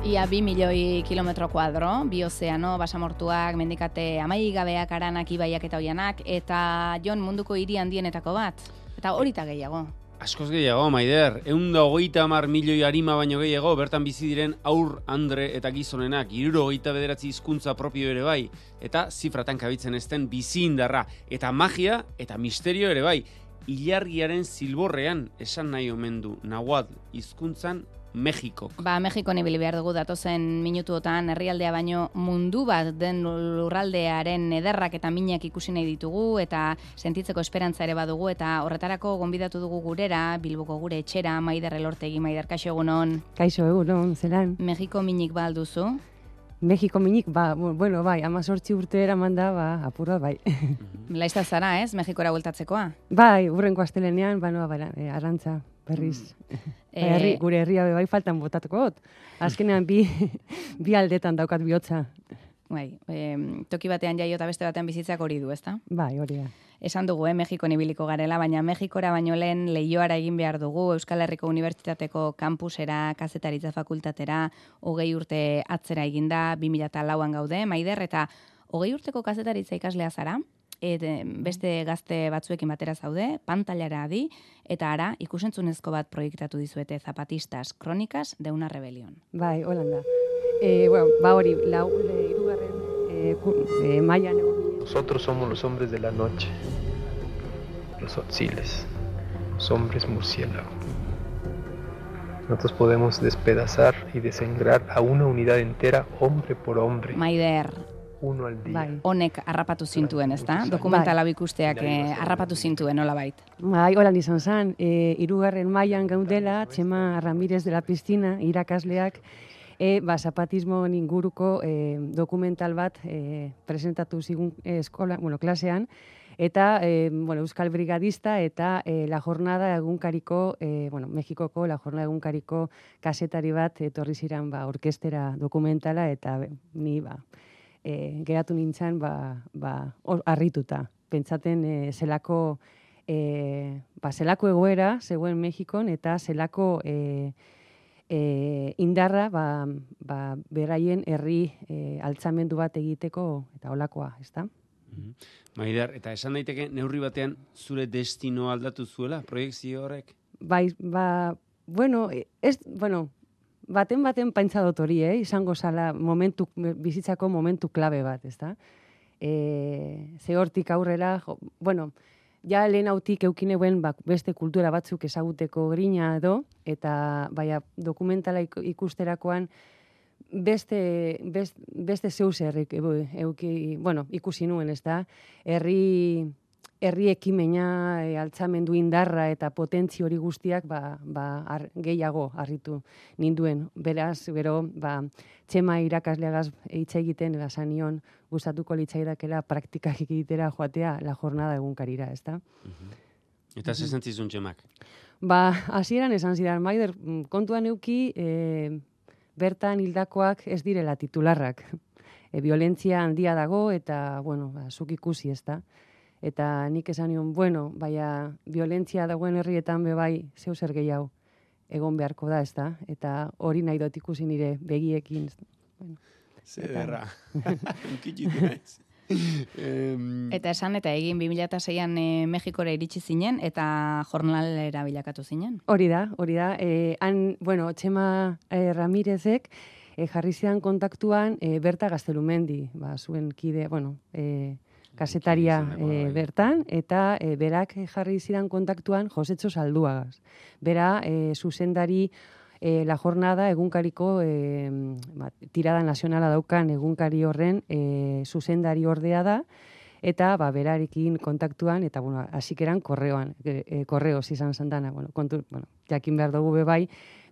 Ia bi milioi kilometro kuadro, bi ozeano, basamortuak, mendikate amaigabeak, aranak, ibaiak eta oianak, eta jon munduko hiri handienetako bat. Eta hori eta gehiago. Askoz gehiago, Maider. Egun da hogeita amar milioi harima baino gehiago, bertan bizi diren aur, andre eta gizonenak, iruro hogeita bederatzi hizkuntza propio ere bai, eta zifratan kabitzen ezten bizi indarra, eta magia eta misterio ere bai. Ilargiaren zilborrean esan nahi omen du, nahuat hizkuntzan Mexiko. Ba, Mexiko nibili behar dugu datozen minutuotan herrialdea baino mundu bat den lurraldearen ederrak eta minak ikusi nahi ditugu eta sentitzeko esperantza ere badugu eta horretarako gonbidatu dugu gurera, Bilboko gure etxera, Maider Elortegi, Maider Kaixo egunon. Kaixo egunon, zelan. Mexiko minik ba alduzu? Mexiko minik, ba, bueno, bai, ama sortzi urte eraman da, ba, apura, bai. Laizta zara, ez, Mexikora bueltatzekoa? Bai, urrenko astelenean, ba, no, ba, arantza, berriz. Mm. Bai, herri, gure herria bai faltan botatuko got. Azkenean bi, bi aldetan daukat bihotza. Bai, e, toki batean jaio eta beste batean bizitzak hori du, ezta? Bai, hori da. Esan dugu, eh, Mexiko nibiliko garela, baina Mexikora baino lehen lehioara egin behar dugu, Euskal Herriko Unibertsitateko kampusera, kazetaritza fakultatera, hogei urte atzera eginda, 2000 lauan gaude, maider, eta hogei urteko kazetaritza ikaslea zara, et, beste gazte batzuekin batera zaude, pantailara adi, eta ara, ikusentzunezko bat proiektatu dizuete zapatistas, kronikas de una rebelión. Bai, holanda. E, bueno, ba hori, lau, le, irugarren, e, e, maian Nosotros somos los hombres de la noche, los otziles, los hombres murciélago. Nosotros podemos despedazar y desengrar a una unidad entera, hombre por hombre. Maider, uno al día. Bai. Honek harrapatu zintuen, ezta? Dokumentala bai. ikusteak eh, harrapatu zintuen, nola bait. Bai, hola izan zen. E, irugarren mailan gaudela, Txema Ramirez de la Piscina, irakasleak, e, ba, zapatismo inguruko e, dokumental bat e, presentatu zigun eskola, bueno, klasean, eta e, bueno, Euskal Brigadista eta e, La Jornada egunkariko, e, bueno, Mexikoko La Jornada egunkariko kasetari bat etorri ziren ba, orkestera dokumentala eta ni ba, e, geratu nintzen ba, ba, arrituta. Pentsaten e, zelako, e, ba, zelako egoera zegoen Mexikon eta zelako e, e, indarra ba, ba, beraien herri e, altzamendu bat egiteko eta olakoa, ez da? Mhm. Maider, eta esan daiteke neurri batean zure destino aldatu zuela, proiektzio horrek? Bai, ba, bueno, ez, bueno, baten baten paintza dut hori, eh? izango zala momentu, bizitzako momentu klabe bat, ezta? E, ze hortik aurrera, jo, bueno, ja lehen hautik eukineuen bak, beste kultura batzuk ezaguteko grina edo, eta baina dokumentala ikusterakoan beste, best, beste zeus herrik, bueno, ikusi nuen, ez da, herri herri ekimena, e, altzamendu indarra eta potentzi hori guztiak ba, ba, ar, gehiago harritu ninduen. Beraz, gero, ba, txema irakasleagaz hitz egiten, ba, sanion, gustatuko litzaidakela praktikak egitera joatea la jornada egunkarira, ez da? Eta ze zentzizun txemak? Ba, hasieran esan zidan, maider, mm, kontuan euki, e, bertan hildakoak ez direla titularrak. E, violentzia handia dago eta, bueno, ba, zuk ikusi ez da eta nik esan nion, bueno, baina violentzia dagoen herrietan be bai zeu zer gehiago egon beharko da, ezta? Eta hori nahi dut ikusi nire begiekin. Bueno, Zerra. eta esan eta egin 2006an e, Mexikora iritsi zinen eta jornalera bilakatu zinen. Hori da, hori da. E, han, bueno, Txema e, Ramirezek e, jarri zidan kontaktuan e, Berta Gaztelumendi, ba, zuen kide, bueno, e, kasetaria e, bertan, eta e, berak jarri zidan kontaktuan Josetxo Salduagaz. Bera, e, zuzendari e, la jornada egunkariko e, ba, tirada nazionala daukan egunkari horren e, zuzendari ordea da, eta ba, berarekin kontaktuan, eta bueno, hasikeran korreoan, e, korreoz izan zandana, bueno, kontu, bueno, jakin behar dugu bebai,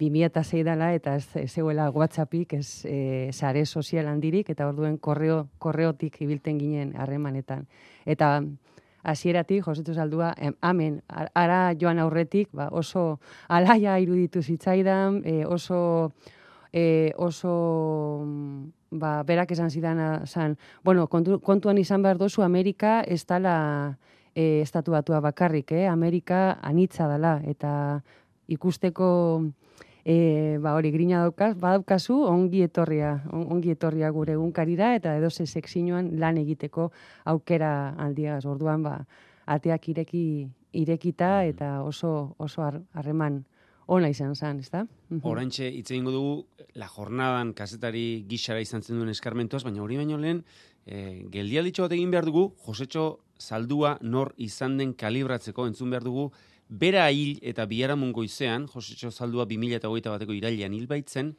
2006 dela eta ez zeuela WhatsAppik, ez e, sare sozial handirik, eta orduen korreo, korreotik ibilten ginen harremanetan. Eta hasieratik Josetu Saldua, amen, ara joan aurretik, ba, oso alaia iruditu zitzaidan, e, oso, e, oso ba, berak esan zidana zan, bueno, kontuan izan behar dozu, Amerika ez dala e, estatu bakarrik, eh? Amerika anitza dela, eta ikusteko E, ba hori grina daukaz, badaukazu ongi etorria, ongi etorria gure egunkarira eta edo ze seksinuan lan egiteko aukera aldiaz. Orduan ba ateak ireki irekita mm. eta oso oso harreman ona izan zen, ezta? Oraintxe hitze eingo dugu la jornadan kazetari gixara izan zen duen eskarmentuaz, baina hori baino lehen e, geldialditxo bat egin behar dugu, Josecho Saldua nor izan den kalibratzeko entzun behar dugu bera hil eta biharamun goizean, Josecho Zaldua 2008 bateko irailean hil baitzen,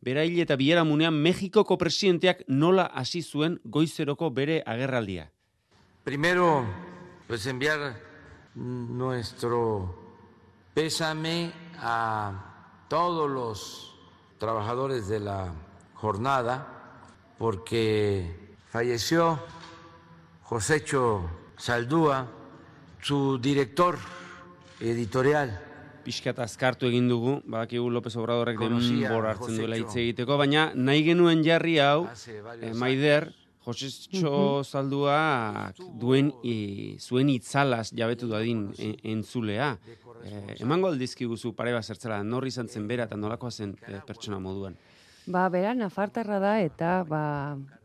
bera hil eta biharamunean Mexikoko presidenteak nola hasi zuen goizeroko bere agerraldia. Primero, pues enviar nuestro pésame a todos los trabajadores de la jornada porque falleció Josécho Saldúa, su director editorial. Piskat azkartu egin dugu, badakigu López Obradorrek denbor hartzen duela hitz egiteko, baina nahi genuen jarri hau, eh, Maider, Jose Txo Zaldua duen i, zuen itzalaz jabetu dadin e, entzulea. E, emango aldizki guzu pare bat zertzela, norri izan zen bera eta nolakoa zen e, pertsona moduan. Ba, bera, nafartarra da eta ba,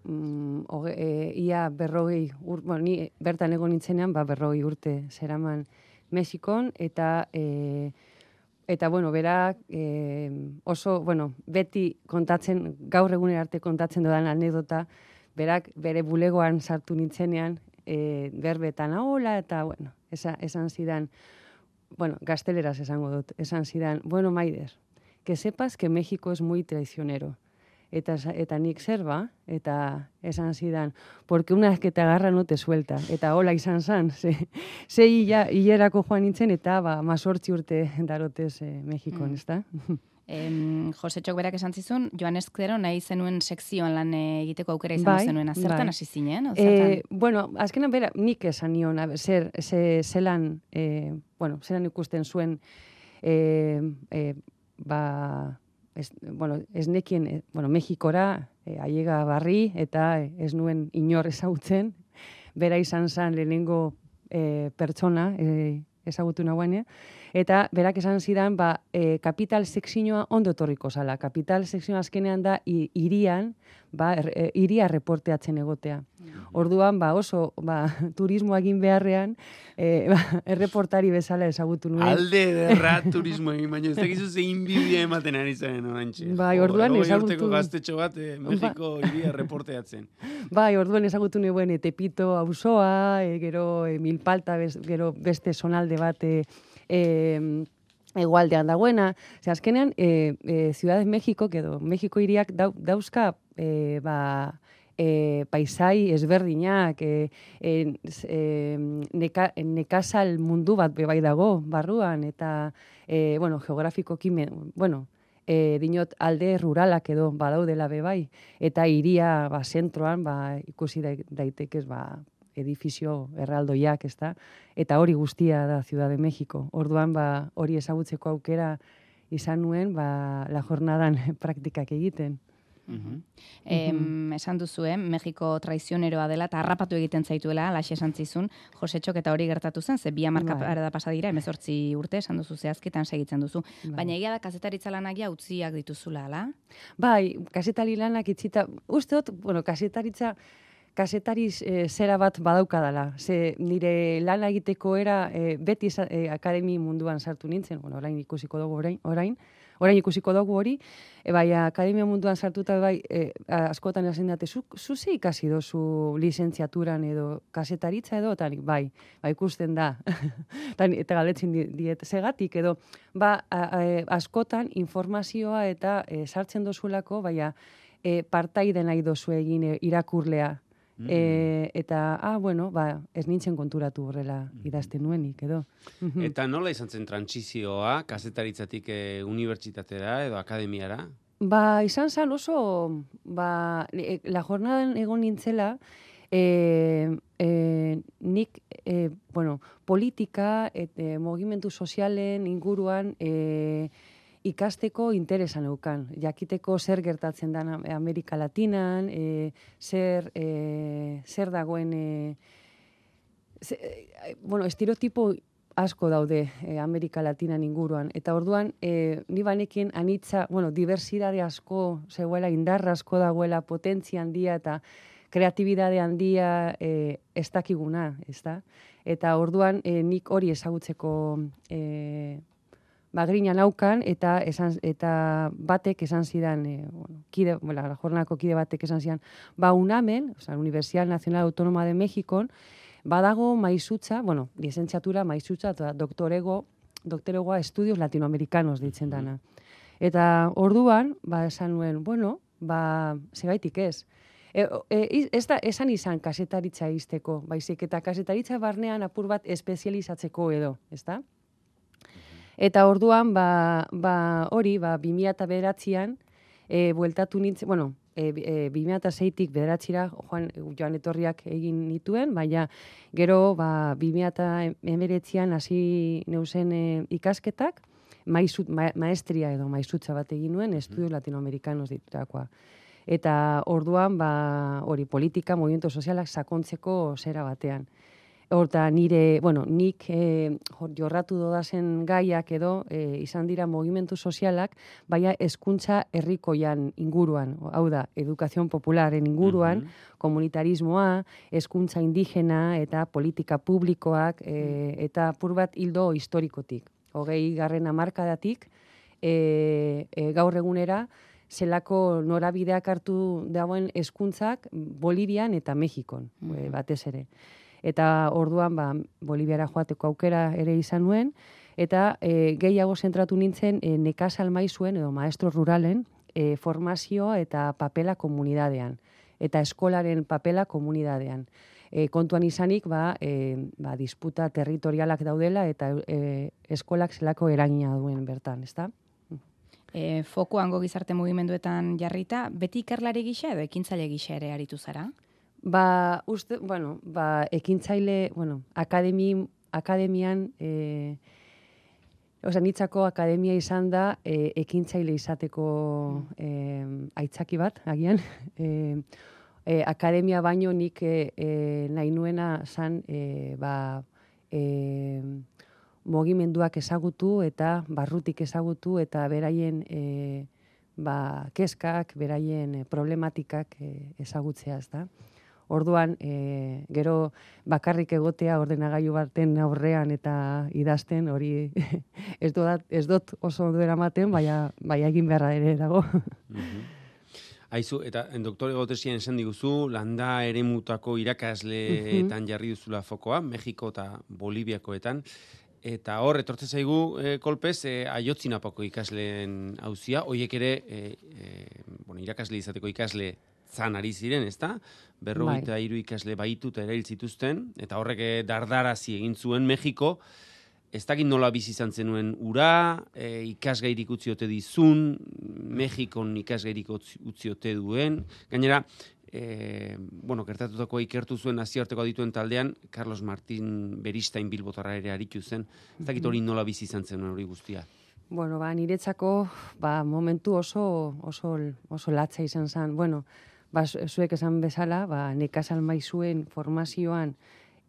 mm, oge, e, ia berrogei, ur, bueno, ni bertan egon nintzenean, ba, berrogei urte zeraman Mexikon eta e, eta bueno, berak e, oso, bueno, beti kontatzen, gaur egunen arte kontatzen dodan anedota, berak bere bulegoan sartu nintzenean, e, berbetan hola eta bueno, esa, esan zidan, bueno, gazteleraz esango dut, esan zidan, bueno, Maider, que sepas que México es muy traicionero eta, eta nik zerba, eta esan zidan, porque una vez que te agarra no te suelta, eta hola izan zan, ze, ze hilerako joan nintzen, eta ba, masortzi urte darotez eh, Mexikon, mm. ez da? Em, Jose Txok berak esan zizun, joan ezkero nahi zenuen sekzioan lan egiteko aukera izan bai, zenuen, azertan bai. hasi zinen? E, bueno, azkenan bera, nik esan nion, zer, ze, zelan, e, bueno, zelan ikusten zuen, e, e, ba, ez, bueno, ez nekien, e, bueno, Mexikora, e, aiega barri, eta ez nuen inor ezagutzen, bera izan zen lehenengo e, pertsona e, ezagutu nagoen, eta berak esan zidan, ba, e, kapital sekzioa ondo torriko zala. Kapital sekzioa azkenean da, irian, ba, er, e, iria reporteatzen egotea. Orduan, ba, oso, ba, turismo egin beharrean, e, ba, erreportari bezala ezagutu nuen. Alde derra turismo egin, baina ez dakizu zein bibia ematen ari zaren, orantxe. Bai, orduan ezagutu... urteko gaztetxo bat, eh, Mexiko ba... iria reporteatzen. Bai, orduan ezagutu nuen, e, tepito auzoa, e, gero e, milpalta, gero beste sonalde bat, e, e, egualdean dagoena. Ze azkenean, e, e, Ciudad de México, edo México iriak dauzka e, ba, e, paisai ezberdinak, e, e, e, neka, nekazal mundu bat bebai dago barruan, eta, e, bueno, geografiko kime, bueno, e, dinot alde ruralak edo badaudela bebai, eta iria ba, zentroan ba, ikusi daitekez ba, edifizio erraldoiak, ez da? Eta hori guztia da Ciudad de México. Orduan, ba, hori ezagutzeko aukera izan nuen, ba, la jornadan praktikak egiten. Mm esan duzu, eh? Mexiko traizioneroa dela, eta harrapatu egiten zaituela, laxe esan zizun, Jose Txok eta hori gertatu zen, ze bi amarka bai. da pasadira, emezortzi urte, esan duzu zehazketan segitzen duzu. Bai. Baina egia da, kazetaritza lanak ja utziak dituzula, ala? Bai, kazetari lanak itzita, uste dut, bueno, kazetaritza, kasetari e, zera bat badaukadala. Ze nire lan egiteko era e, beti e, akademi munduan sartu nintzen, bueno, orain ikusiko dugu orain, orain, orain ikusiko dugu hori, e, bai, akademia munduan sartuta bai, e, askotan esan date, zu, zu ze ikasi dozu lizentziaturan edo kasetaritza edo, eta bai, bai ikusten da, Tan, eta galetzen diet, segatik edo, ba, askotan informazioa eta e, sartzen dozulako, baina, e, partaide nahi dozu egin irakurlea, E, eta, ah, bueno, ba, ez nintzen konturatu horrela mm. idazten nuenik, edo. eta nola izan zen trantzizioa, kazetaritzatik e, unibertsitatera edo akademiara? Ba, izan zen oso, ba, e, la jornadan egon nintzela, e, e, nik, e, bueno, politika, et, e, mogimentu sozialen inguruan, e, ikasteko interesan eukan. Jakiteko zer gertatzen da Amerika Latinan, e, zer, e, zer dagoen... E, ze, e, bueno, estereotipo asko daude e, Amerika Latina inguruan. Eta orduan, e, ni banekin anitza, bueno, diversidade asko, zegoela indarra asko dagoela, potentzia handia eta kreatibidade handia e, ez dakiguna, ez da? Eta orduan, e, nik hori ezagutzeko e, bagrina naukan, eta esan, eta batek esan zidan, e, bueno, kide, bueno, jornako kide batek esan zidan, ba unamen, o sea, Universidad Nacional Autónoma de México, badago maizutza, bueno, lizentziatura maizutza, eta doktorego, doktoregoa estudios latinoamericanos ditzen dana. Eta orduan, ba, esan nuen, bueno, ba, segaitik ez. E, e, ez da, esan izan kasetaritza izteko, baizik, eta kasetaritza barnean apur bat espezializatzeko edo, ez da? Eta orduan, ba, ba, hori, ba, 2000 beratzean, e, bueltatu nintzen, bueno, e, e, 2006-tik bederatzira joan, joan etorriak egin nituen, baina gero ba, 2008an hasi neuzen e, ikasketak, maizut, maestria edo maizutza bat egin nuen, estudio latinoamerikanos ditutakoa. Eta orduan, ba, hori politika, movimiento sozialak sakontzeko zera batean. Horta nire, bueno, nik e, jorratu dodazen gaiak edo e, izan dira movimentu sozialak, baina hezkuntza herrikoian inguruan, hau da, edukazion popularen inguruan, komunitarismoa, hezkuntza indigena eta politika publikoak e, eta pur bat hildo historikotik. Hogei garren amarkadatik, e, e, gaur egunera, zelako norabideak hartu dagoen hezkuntzak Bolivian eta Mexikon, mm. batez ere eta orduan ba, Bolibiara joateko aukera ere izan nuen, eta e, gehiago zentratu nintzen e, nekazal maizuen edo maestro ruralen e, formazioa eta papela komunidadean, eta eskolaren papela komunidadean. E, kontuan izanik, ba, e, ba, disputa territorialak daudela eta e, eskolak zelako eragina duen bertan, ezta? E, foku hango gizarte mugimenduetan jarrita, beti ikerlari gisa edo ekintzaile gisa ere aritu zara? Ba, uste, bueno, ba, ekintzaile, bueno, akademi, akademian, e, oza, nitzako akademia izan da, e, ekintzaile izateko e, aitzaki bat, agian. E, e, akademia baino nik e, e, nahi nuena zan, e, ba, e, mogimenduak ezagutu eta barrutik ezagutu eta beraien e, ba, keskak, beraien problematikak e, ezagutzea, ez da. Orduan, e, gero bakarrik egotea ordenagailu baten aurrean eta idazten hori ez dut, ez dut oso ondo eramaten, baina, baina egin beharra ere dago. Mhm. Aizu, eta en doktore gotesien esan diguzu, landa ere mutako irakasleetan jarri duzula fokoa, Mexiko eta Boliviakoetan, eta hor, etortze zaigu e, kolpez, e, aiotzinapako ikasleen hauzia, hoiek ere, e, e, bueno, irakasle izateko ikasle zan ari ziren, ezta? Berrogeita bai. hiru ikasle baitu eta erail zituzten eta horrek dardarazi egin zuen Mexiko. Ez dakit nola bizi izan zenuen ura, e, ikasgairik utzi ote dizun, Mexikon ikasgairik utzi ote duen. Gainera, e, bueno, kertatutako ikertu zuen nazioarteko dituen taldean, Carlos Martín Beristain Bilbotarra ere aritu zen. Ez dakit hori nola bizi izan zenuen hori guztia. Bueno, ba, niretzako, ba, momentu oso, oso, oso latza izan zen. Bueno, ba, zuek esan bezala, ba, nekazal maizuen formazioan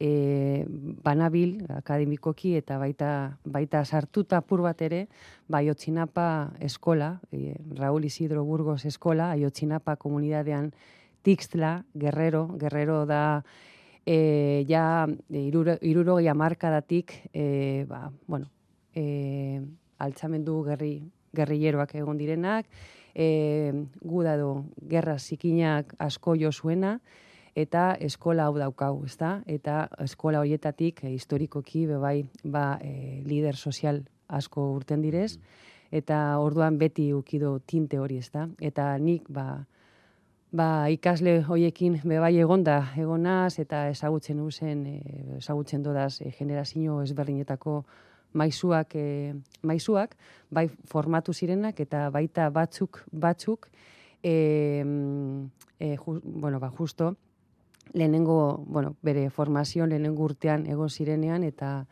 e, banabil, akademikoki, eta baita, baita sartuta pur bat ere, ba, aiotzinapa eskola, e, Raúl Isidro Burgos eskola, aiotzinapa komunidadean Tixtla, Guerrero, Guerrero da, e, ja, iruro, iruro datik, e, ba, bueno, e, altzamendu gerri, gerrilleroak egon direnak, e, guda do gerra zikinak asko jo zuena, eta eskola hau daukau, ezta? Eta eskola horietatik e, historikoki bebai ba, e, lider sozial asko urten direz, eta orduan beti ukido tinte hori, ezta? Eta nik ba, ba, ikasle hoiekin bebai egonda egonaz eta ezagutzen uzen, e, ezagutzen dodaz e, generazio ezberdinetako maizuak, e, maizuak, bai formatu zirenak eta baita batzuk batzuk e, e, bueno, ba, justo lehenengo, bueno, bere formazio lehenengo urtean ego zirenean eta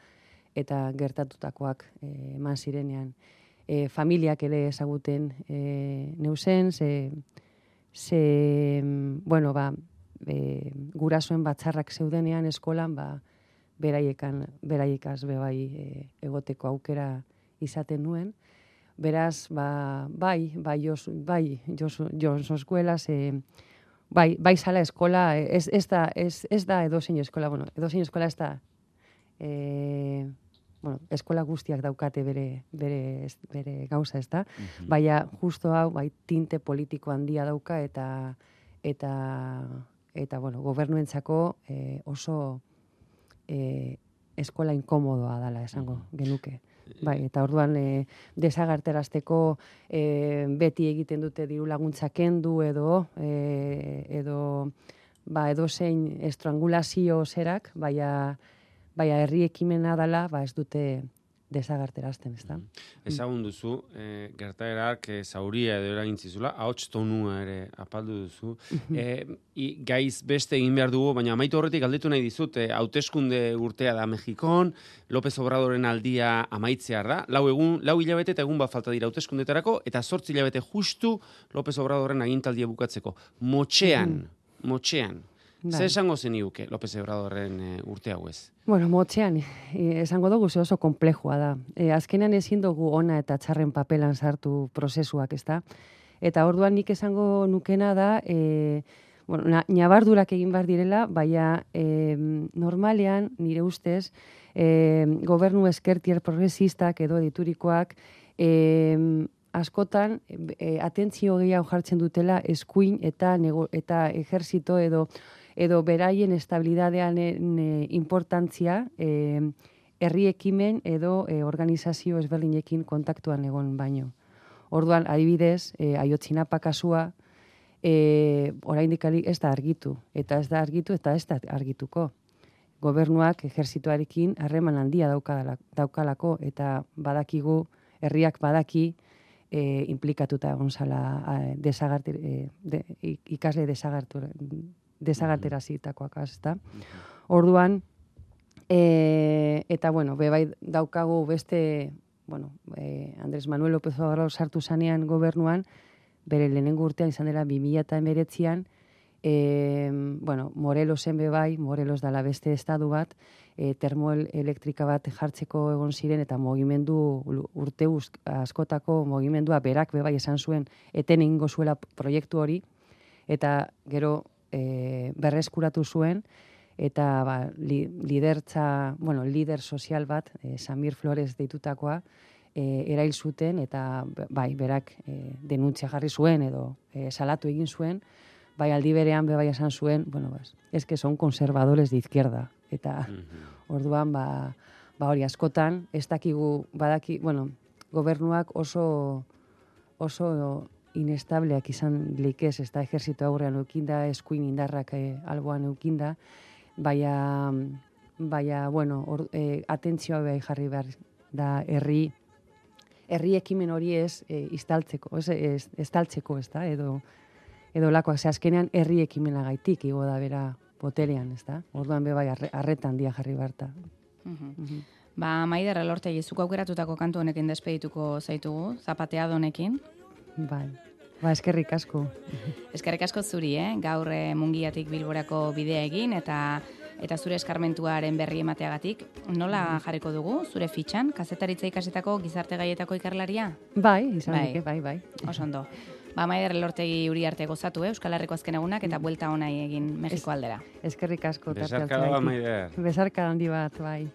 eta gertatutakoak e, eman zirenean. E, familiak ere ezaguten e, neusen, ze, ze bueno, ba, e, gurasoen batzarrak zeudenean eskolan, ba, beraiekan, beraiekaz bebai e, egoteko aukera izaten nuen. Beraz, ba, bai, bai, jos, bai, jos, jos eskuelas, e, bai, bai sala eskola, ez, ez, da, ez, ez da edo zein eskola, bueno, edo zein eskola ez da, e, bueno, eskola guztiak daukate bere, bere, bere gauza ez da, Mhm. baina justo hau, bai, tinte politiko handia dauka eta, eta, eta bueno, gobernuentzako e, oso e, eskola inkomodoa dala esango genuke. Bai, eta orduan e, desagarterazteko e, beti egiten dute diru laguntza kendu edo e, edo ba edo zein estrangulazio zerak, baina baina herri ekimena dala, ba ez dute desagarterazten, ezta? Ezagun duzu, e, gertaerak e, zauria edo eragin zizula, ahots tonua ere apaldu duzu. e, i, gaiz beste egin behar dugu, baina amaitu horretik aldetu nahi dizut, e, hauteskunde urtea da Mexikon, López Obradoren aldia amaitzear da, lau, egun, lau hilabete eta egun bat falta dira hauteskundetarako, eta sortzi hilabete justu López Obradoren agintaldia bukatzeko. Motxean, motxean. Bai. Zer esango zeniuke López Obradorren e, urte hau ez? Bueno, motxean, e, esango dugu ze oso komplejua da. E, azkenean ezin dugu ona eta txarren papelan sartu prozesuak, ezta? Eta orduan nik esango nukena da, e, bueno, na, nabardurak egin behar direla, baina e, normalean, nire ustez, e, gobernu eskertier progresistak edo diturikoak, e, askotan e, atentzio gehiago jartzen dutela eskuin eta nego, eta ejerzito edo edo beraien estabilidadean e, importantzia e, herri ekimen edo e, organizazio ezberdinekin kontaktuan egon baino. Orduan, adibidez, e, aiotzinapa kasua, e, oraindik ez da argitu, eta ez da argitu, eta ez da argituko. Gobernuak ejerzitoarekin harreman handia daukalako, eta badakigu, herriak badaki, e, implikatuta egon zala a, desagarter, e, de, ikasle desagartu, desagarterazitakoak, ezta? Orduan, e, eta bueno, bebai daukagu beste, bueno, e, Andres Manuel López Obrador sartu zanean gobernuan, bere lehenengo urtean izan dela 2019an, e, bueno, Morelosen bebai, Morelos dala beste estadu bat, e, termoelektrika bat jartzeko egon ziren eta mugimendu urte askotako mugimendua berak bebai esan zuen eten egingo zuela proiektu hori eta gero e, berreskuratu zuen eta ba, li, lidertza, bueno, lider sozial bat, e, Samir Flores deitutakoa, e, erail zuten eta bai, berak e, denuntzia jarri zuen edo e, salatu egin zuen, bai aldi berean be bai esan zuen, bueno, bas, es que son conservadores de izquierda. Eta orduan ba, ba hori askotan ez dakigu badaki, bueno, gobernuak oso oso inestableak izan likez, ez da ejerzito aurrean eukinda, eskuin indarrak eh, alboan eukinda, baina, baina, bueno, or, eh, atentzioa behar jarri behar da herri, herri ekimen hori ez eh, istaltzeko, ez, ez, estaltzeko, ez da, edo, edo lakoak, ze azkenean herri ekimenagaitik igo da bera boterean, ez da? Orduan be bai arre- arretan dia jarri barta. Mhm. Ba, Maider Elortegi, zuk aukeratutako kantu honekin despedituko zaitugu, zapateado honekin. Bai. Ba, eskerrik asko. Eskerrik asko zuri, eh? gaur eh, mungiatik bilborako bidea egin eta eta zure eskarmentuaren berri emateagatik. Nola jarriko dugu, zure fitxan, kazetaritza ikasetako gizarte gaietako ikerlaria? Bai, izan Bai. bai. bai, bai. Oso ondo. Ba, Maider Elortegi uri arte gozatu, eh? Euskal Herriko azken egunak eta buelta onai egin Mexiko aldera. Eskerrik asko. Bat, hartzeagatik. Maider. Besarka handi bat, bai.